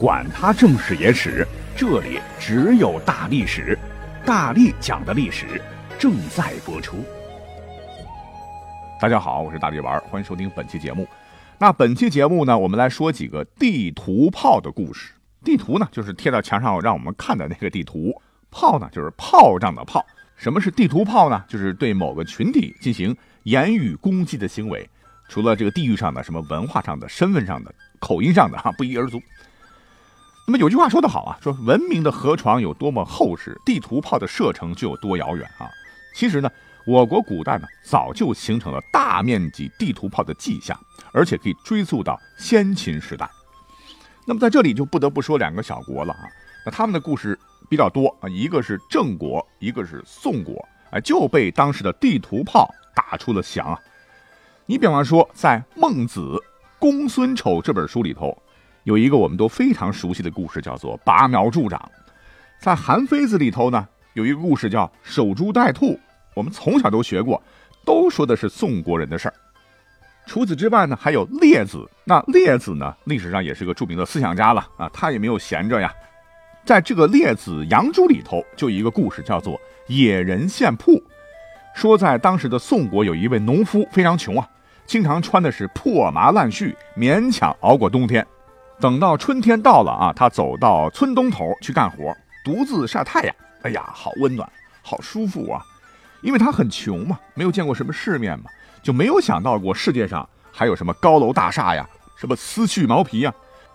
管他正史野史，这里只有大历史，大力讲的历史正在播出。大家好，我是大力丸，欢迎收听本期节目。那本期节目呢，我们来说几个地图炮的故事。地图呢，就是贴到墙上让我们看的那个地图；炮呢，就是炮仗的炮。什么是地图炮呢？就是对某个群体进行言语攻击的行为。除了这个地域上的、什么文化上的、身份上的、口音上的哈，不一而足。那么有句话说得好啊，说文明的河床有多么厚实，地图炮的射程就有多遥远啊。其实呢，我国古代呢早就形成了大面积地图炮的迹象，而且可以追溯到先秦时代。那么在这里就不得不说两个小国了啊，那他们的故事比较多啊，一个是郑国，一个是宋国，哎，就被当时的地图炮打出了翔啊。你比方说，在《孟子·公孙丑》这本书里头，有一个我们都非常熟悉的故事，叫做“拔苗助长”。在《韩非子》里头呢，有一个故事叫“守株待兔”，我们从小都学过，都说的是宋国人的事儿。除此之外呢，还有列子。那列子呢，历史上也是个著名的思想家了啊，他也没有闲着呀。在这个《列子·杨朱》里头，就一个故事，叫做“野人献铺”，说在当时的宋国，有一位农夫非常穷啊。经常穿的是破麻烂絮，勉强熬过冬天。等到春天到了啊，他走到村东头去干活，独自晒太阳。哎呀，好温暖，好舒服啊！因为他很穷嘛，没有见过什么世面嘛，就没有想到过世界上还有什么高楼大厦呀，什么丝絮毛皮呀。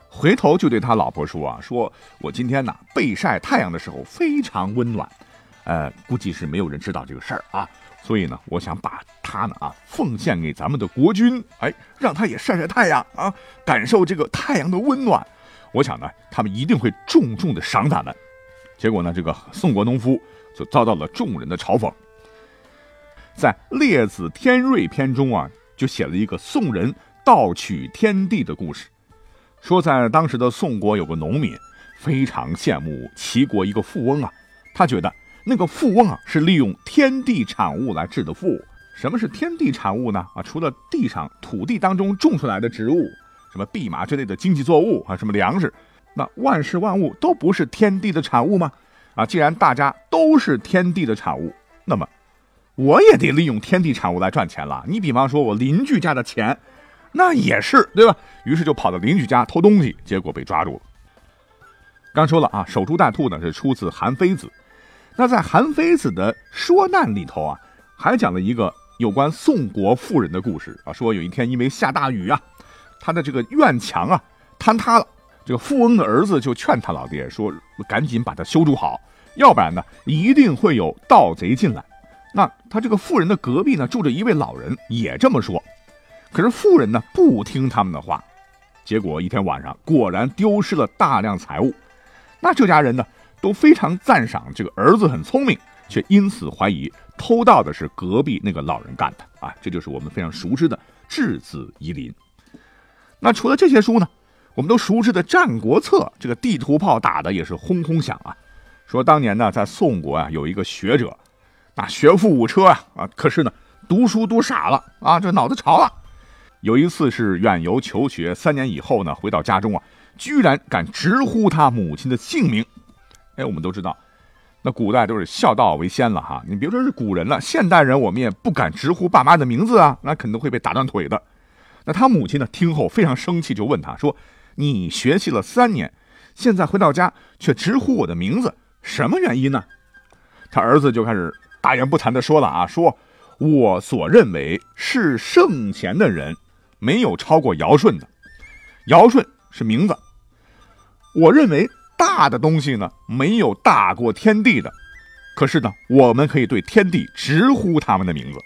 回头就对他老婆说啊：“说我今天呢被晒太阳的时候非常温暖。”呃，估计是没有人知道这个事儿啊。所以呢，我想把它呢啊奉献给咱们的国君，哎，让他也晒晒太阳啊，感受这个太阳的温暖。我想呢，他们一定会重重的赏咱们。结果呢，这个宋国农夫就遭到了众人的嘲讽。在《列子·天瑞篇》中啊，就写了一个宋人盗取天地的故事，说在当时的宋国有个农民非常羡慕齐国一个富翁啊，他觉得。那个富翁啊，是利用天地产物来致的富。什么是天地产物呢？啊，除了地上土地当中种出来的植物，什么蓖麻之类的经济作物啊，什么粮食，那万事万物都不是天地的产物吗？啊，既然大家都是天地的产物，那么我也得利用天地产物来赚钱了。你比方说，我邻居家的钱，那也是对吧？于是就跑到邻居家偷东西，结果被抓住了。刚说了啊，守株待兔呢，是出自《韩非子》。那在韩非子的说难里头啊，还讲了一个有关宋国富人的故事啊。说有一天因为下大雨啊，他的这个院墙啊坍塌了。这个富翁的儿子就劝他老爹说：“赶紧把它修筑好，要不然呢，一定会有盗贼进来。”那他这个富人的隔壁呢，住着一位老人，也这么说。可是富人呢，不听他们的话，结果一天晚上果然丢失了大量财物。那这家人呢？都非常赞赏这个儿子很聪明，却因此怀疑偷盗的是隔壁那个老人干的啊！这就是我们非常熟知的质子夷陵。那除了这些书呢，我们都熟知的《战国策》，这个地图炮打的也是轰轰响啊。说当年呢，在宋国啊，有一个学者，那学富五车啊啊，可是呢，读书读傻了啊，这脑子潮了。有一次是远游求学，三年以后呢，回到家中啊，居然敢直呼他母亲的姓名。哎，我们都知道，那古代都是孝道为先了哈。你别说是古人了，现代人我们也不敢直呼爸妈的名字啊，那肯定会被打断腿的。那他母亲呢，听后非常生气，就问他说：“你学习了三年，现在回到家却直呼我的名字，什么原因呢？”他儿子就开始大言不惭的说了啊，说：“我所认为是圣贤的人，没有超过尧舜的。尧舜是名字，我认为。”大的东西呢，没有大过天地的，可是呢，我们可以对天地直呼他们的名字。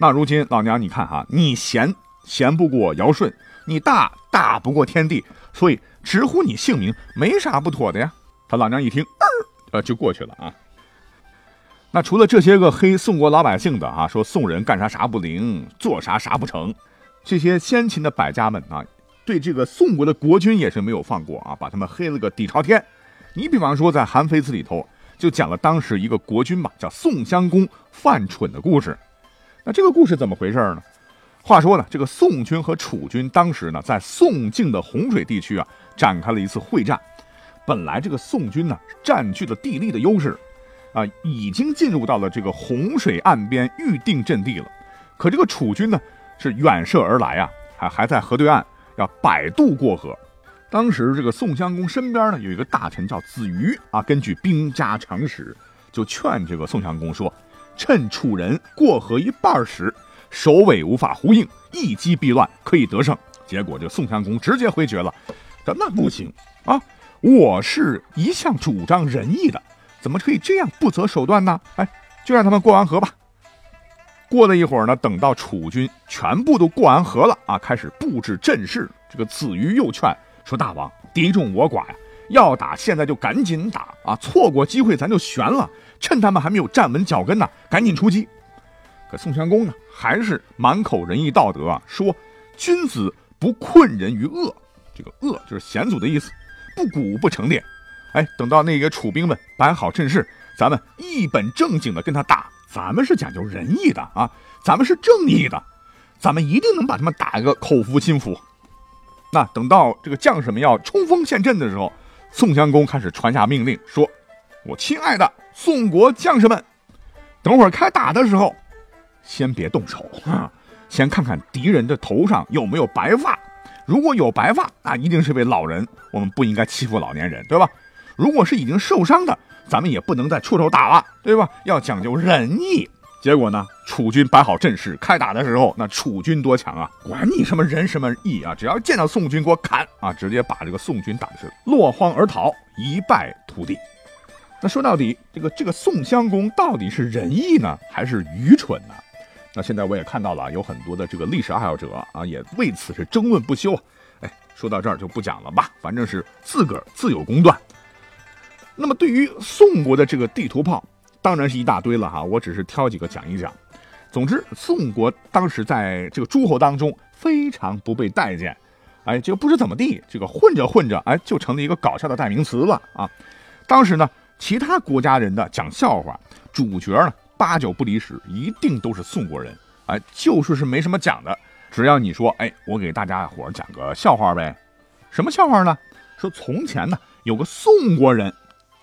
那如今老娘，你看哈，你贤贤不过尧舜，你大大不过天地，所以直呼你姓名没啥不妥的呀。他老娘一听，呃，就过去了啊。那除了这些个黑宋国老百姓的啊，说宋人干啥啥不灵，做啥啥不成，这些先秦的百家们啊。对这个宋国的国君也是没有放过啊，把他们黑了个底朝天。你比方说在《韩非子》里头就讲了当时一个国君吧，叫宋襄公犯蠢的故事。那这个故事怎么回事呢？话说呢，这个宋军和楚军当时呢在宋境的洪水地区啊展开了一次会战。本来这个宋军呢占据了地利的优势，啊，已经进入到了这个洪水岸边预定阵地了。可这个楚军呢是远射而来啊，还还在河对岸要摆渡过河。当时这个宋襄公身边呢有一个大臣叫子瑜啊，根据兵家常识，就劝这个宋襄公说：“趁楚人过河一半时，首尾无法呼应，一击必乱，可以得胜。”结果这宋襄公直接回绝了，说：“那不行啊！我是一向主张仁义的，怎么可以这样不择手段呢？哎，就让他们过完河吧。”过了一会儿呢，等到楚军全部都过完河了啊，开始布置阵势。这个子瑜又劝。说大王，敌众我寡呀，要打现在就赶紧打啊！错过机会咱就悬了。趁他们还没有站稳脚跟呢，赶紧出击。可宋襄公呢，还是满口仁义道德啊，说君子不困人于恶，这个恶就是险阻的意思，不鼓不成列。哎，等到那个楚兵们摆好阵势，咱们一本正经的跟他打。咱们是讲究仁义的啊，咱们是正义的，咱们一定能把他们打个口服心服。那等到这个将士们要冲锋陷阵的时候，宋襄公开始传下命令，说：“我亲爱的宋国将士们，等会儿开打的时候，先别动手啊，先看看敌人的头上有没有白发。如果有白发，那一定是位老人，我们不应该欺负老年人，对吧？如果是已经受伤的，咱们也不能再出手打了，对吧？要讲究仁义。”结果呢？楚军摆好阵势，开打的时候，那楚军多强啊！管你什么仁什么义啊，只要见到宋军，给我砍啊！直接把这个宋军打的是落荒而逃，一败涂地。那说到底，这个这个宋襄公到底是仁义呢，还是愚蠢呢？那现在我也看到了，有很多的这个历史爱好者啊，也为此是争论不休。哎，说到这儿就不讲了吧，反正是自个儿自有公断。那么对于宋国的这个地图炮。当然是一大堆了哈，我只是挑几个讲一讲。总之，宋国当时在这个诸侯当中非常不被待见，哎，就不知怎么地，这个混着混着，哎，就成了一个搞笑的代名词了啊。当时呢，其他国家人的讲笑话，主角呢八九不离十，一定都是宋国人，哎，就是是没什么讲的，只要你说，哎，我给大家伙讲个笑话呗，什么笑话呢？说从前呢有个宋国人。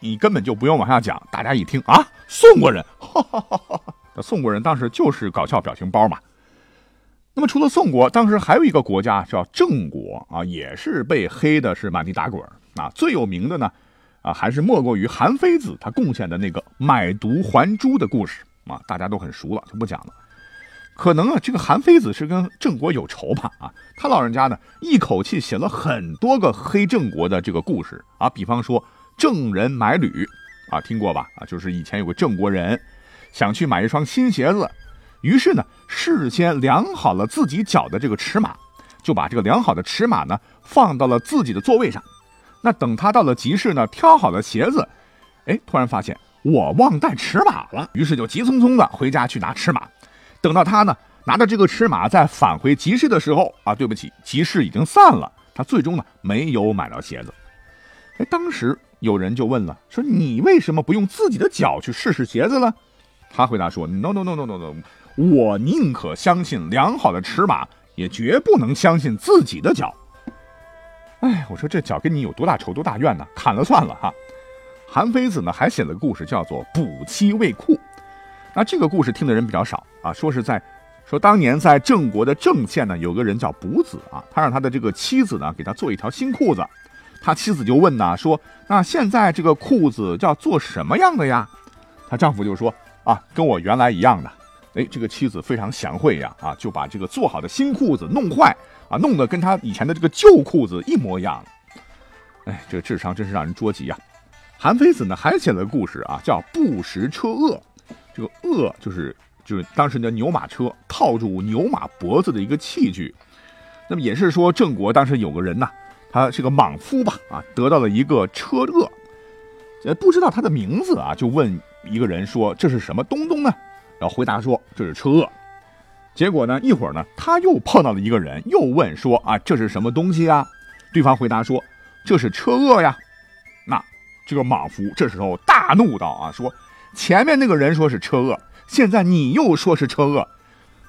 你根本就不用往下讲，大家一听啊，宋国人，宋国人当时就是搞笑表情包嘛。那么除了宋国，当时还有一个国家叫郑国啊，也是被黑的是满地打滚啊。最有名的呢，啊，还是莫过于韩非子他贡献的那个买椟还珠的故事啊，大家都很熟了，就不讲了。可能啊，这个韩非子是跟郑国有仇吧啊，他老人家呢一口气写了很多个黑郑国的这个故事啊，比方说。郑人买履，啊，听过吧？啊，就是以前有个郑国人，想去买一双新鞋子，于是呢，事先量好了自己脚的这个尺码，就把这个量好的尺码呢放到了自己的座位上。那等他到了集市呢，挑好了鞋子，哎，突然发现我忘带尺码了，于是就急匆匆的回家去拿尺码。等到他呢拿着这个尺码再返回集市的时候，啊，对不起，集市已经散了，他最终呢没有买到鞋子。哎，当时。有人就问了，说你为什么不用自己的脚去试试鞋子呢？他回答说：No No No No No No，我宁可相信良好的尺码，也绝不能相信自己的脚。哎，我说这脚跟你有多大仇多大怨呢？砍了算了哈。韩非子呢还写了个故事，叫做补妻未裤。那这个故事听的人比较少啊，说是在说当年在郑国的郑县呢，有个人叫卜子啊，他让他的这个妻子呢给他做一条新裤子。他妻子就问呐，说：“那现在这个裤子叫做什么样的呀？”她丈夫就说：“啊，跟我原来一样的。”哎，这个妻子非常贤惠呀，啊，就把这个做好的新裤子弄坏，啊，弄得跟他以前的这个旧裤子一模一样。哎，这个智商真是让人捉急呀！韩非子呢还写了个故事啊，叫不食车轭。这个轭就是就是当时的牛马车套住牛马脖子的一个器具。那么也是说郑国当时有个人呐。他是个莽夫吧？啊，得到了一个车轭，呃，不知道他的名字啊，就问一个人说：“这是什么东东呢？”然后回答说：“这是车轭。”结果呢，一会儿呢，他又碰到了一个人，又问说：“啊，这是什么东西啊？”对方回答说：“这是车轭呀。”那这个莽夫这时候大怒道：“啊，说前面那个人说是车轭，现在你又说是车轭，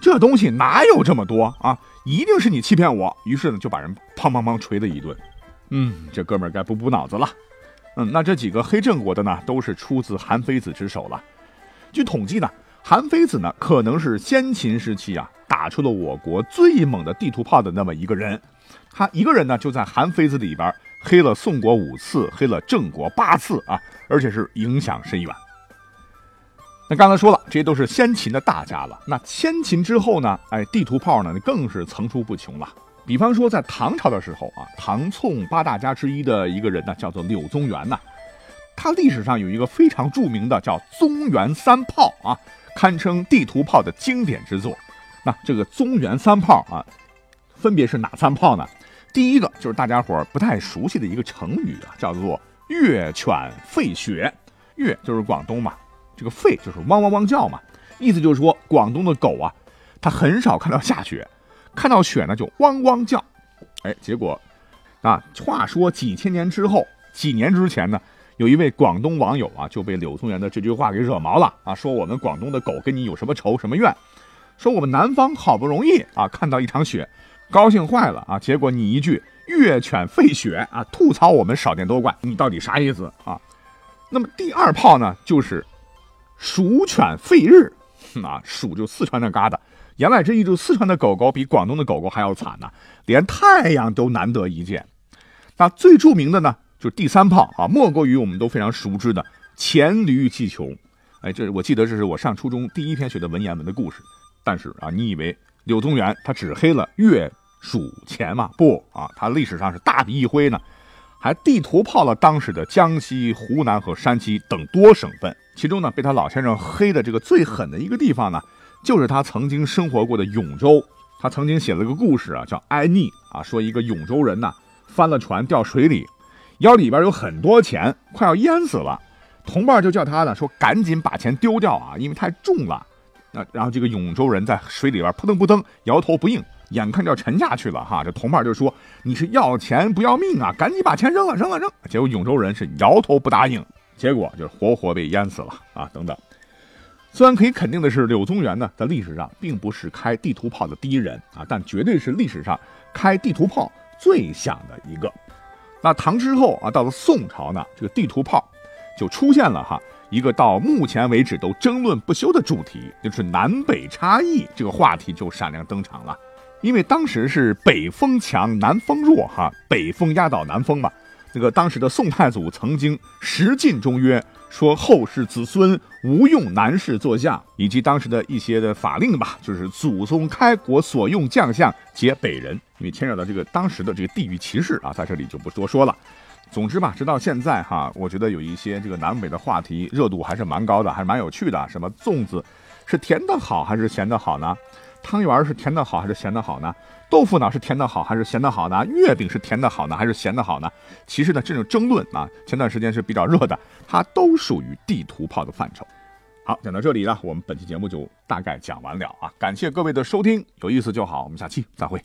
这东西哪有这么多啊？”一定是你欺骗我，于是呢就把人砰砰砰捶了一顿。嗯，这哥们儿该补补脑子了。嗯，那这几个黑郑国的呢，都是出自韩非子之手了。据统计呢，韩非子呢，可能是先秦时期啊，打出了我国最猛的地图炮的那么一个人。他一个人呢，就在韩非子里边黑了宋国五次，黑了郑国八次啊，而且是影响深远。那刚才说了，这些都是先秦的大家了。那先秦之后呢？哎，地图炮呢，更是层出不穷了。比方说，在唐朝的时候啊，唐宋八大家之一的一个人呢，叫做柳宗元呐。他历史上有一个非常著名的叫“宗元三炮”啊，堪称地图炮的经典之作。那这个“宗元三炮”啊，分别是哪三炮呢？第一个就是大家伙不太熟悉的一个成语啊，叫做“月犬吠雪”。月就是广东嘛。这个吠就是汪汪汪叫嘛，意思就是说广东的狗啊，它很少看到下雪，看到雪呢就汪汪叫。哎，结果啊，话说几千年之后，几年之前呢，有一位广东网友啊就被柳宗元的这句话给惹毛了啊，说我们广东的狗跟你有什么仇什么怨？说我们南方好不容易啊看到一场雪，高兴坏了啊，结果你一句月犬吠雪啊，吐槽我们少见多怪，你到底啥意思啊？那么第二炮呢，就是。鼠犬吠日，啊，鼠就四川那旮瘩，言外之意就四川的狗狗比广东的狗狗还要惨呢，连太阳都难得一见。那最著名的呢，就是第三炮啊，莫过于我们都非常熟知的黔驴技穷。哎，这我记得这是我上初中第一篇学的文言文的故事。但是啊，你以为柳宗元他只黑了月、蜀、黔吗？不啊，他历史上是大笔一挥呢。还地图炮了当时的江西、湖南和山西等多省份，其中呢被他老先生黑的这个最狠的一个地方呢，就是他曾经生活过的永州。他曾经写了个故事啊，叫《哀逆》啊，说一个永州人呐翻了船掉水里，腰里边有很多钱，快要淹死了，同伴就叫他呢说赶紧把钱丢掉啊，因为太重了。那然后这个永州人在水里边扑腾扑腾，摇头不应。眼看就要沉下去了哈，这同伴就说：“你是要钱不要命啊？赶紧把钱扔了，扔了，扔！”结果永州人是摇头不答应，结果就是活活被淹死了啊！等等。虽然可以肯定的是，柳宗元呢在历史上并不是开地图炮的第一人啊，但绝对是历史上开地图炮最响的一个。那唐之后啊，到了宋朝呢，这个地图炮就出现了哈一个到目前为止都争论不休的主题，就是南北差异这个话题就闪亮登场了。因为当时是北风强，南风弱，哈，北风压倒南风嘛。这个当时的宋太祖曾经十进中约，说后世子孙无用南士做相，以及当时的一些的法令吧，就是祖宗开国所用将相皆北人，因为牵扯到这个当时的这个地域歧视啊，在这里就不多说了。总之吧，直到现在哈，我觉得有一些这个南北的话题热度还是蛮高的，还是蛮有趣的。什么粽子是甜的好还是咸的好呢？汤圆是甜的好还是咸的好呢？豆腐脑是甜的好还是咸的好呢？月饼是甜的好呢还是咸的好呢？其实呢，这种争论啊，前段时间是比较热的，它都属于地图炮的范畴。好，讲到这里呢，我们本期节目就大概讲完了啊，感谢各位的收听，有意思就好，我们下期再会。